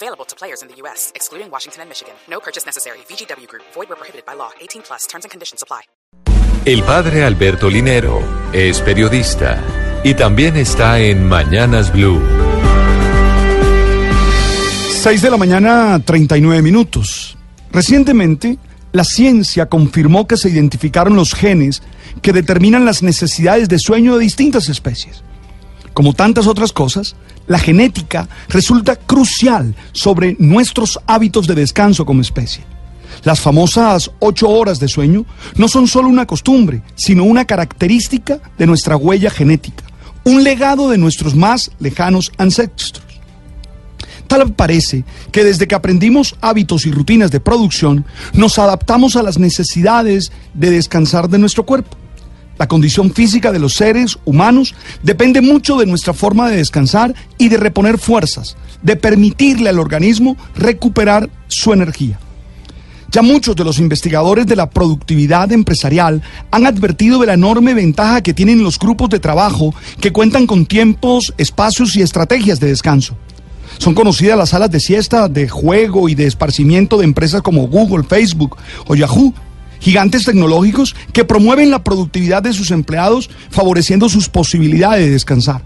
Available to players in the U.S., excluding Washington and Michigan. No purchase necessary. VGW Group. Void where prohibited by law. 18 plus. Terms and conditions apply. El padre Alberto Linero es periodista y también está en Mañanas Blue. 6 de la mañana, 39 minutos. Recientemente, la ciencia confirmó que se identificaron los genes que determinan las necesidades de sueño de distintas especies. Como tantas otras cosas, la genética resulta crucial sobre nuestros hábitos de descanso como especie. Las famosas ocho horas de sueño no son solo una costumbre, sino una característica de nuestra huella genética, un legado de nuestros más lejanos ancestros. Tal parece que desde que aprendimos hábitos y rutinas de producción, nos adaptamos a las necesidades de descansar de nuestro cuerpo. La condición física de los seres humanos depende mucho de nuestra forma de descansar y de reponer fuerzas, de permitirle al organismo recuperar su energía. Ya muchos de los investigadores de la productividad empresarial han advertido de la enorme ventaja que tienen los grupos de trabajo que cuentan con tiempos, espacios y estrategias de descanso. Son conocidas las salas de siesta, de juego y de esparcimiento de empresas como Google, Facebook o Yahoo, gigantes tecnológicos que promueven la productividad de sus empleados, favoreciendo sus posibilidades de descansar.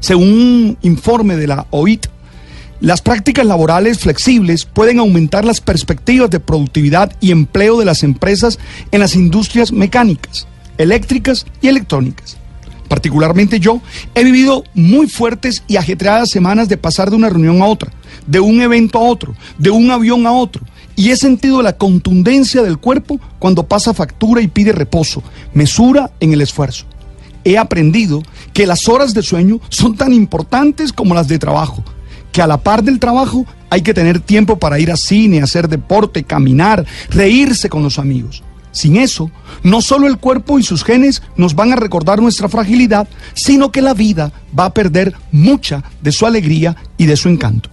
Según un informe de la OIT, las prácticas laborales flexibles pueden aumentar las perspectivas de productividad y empleo de las empresas en las industrias mecánicas, eléctricas y electrónicas. Particularmente yo he vivido muy fuertes y ajetreadas semanas de pasar de una reunión a otra, de un evento a otro, de un avión a otro, y he sentido la contundencia del cuerpo cuando pasa factura y pide reposo, mesura en el esfuerzo. He aprendido que las horas de sueño son tan importantes como las de trabajo, que a la par del trabajo hay que tener tiempo para ir a cine, hacer deporte, caminar, reírse con los amigos. Sin eso, no solo el cuerpo y sus genes nos van a recordar nuestra fragilidad, sino que la vida va a perder mucha de su alegría y de su encanto.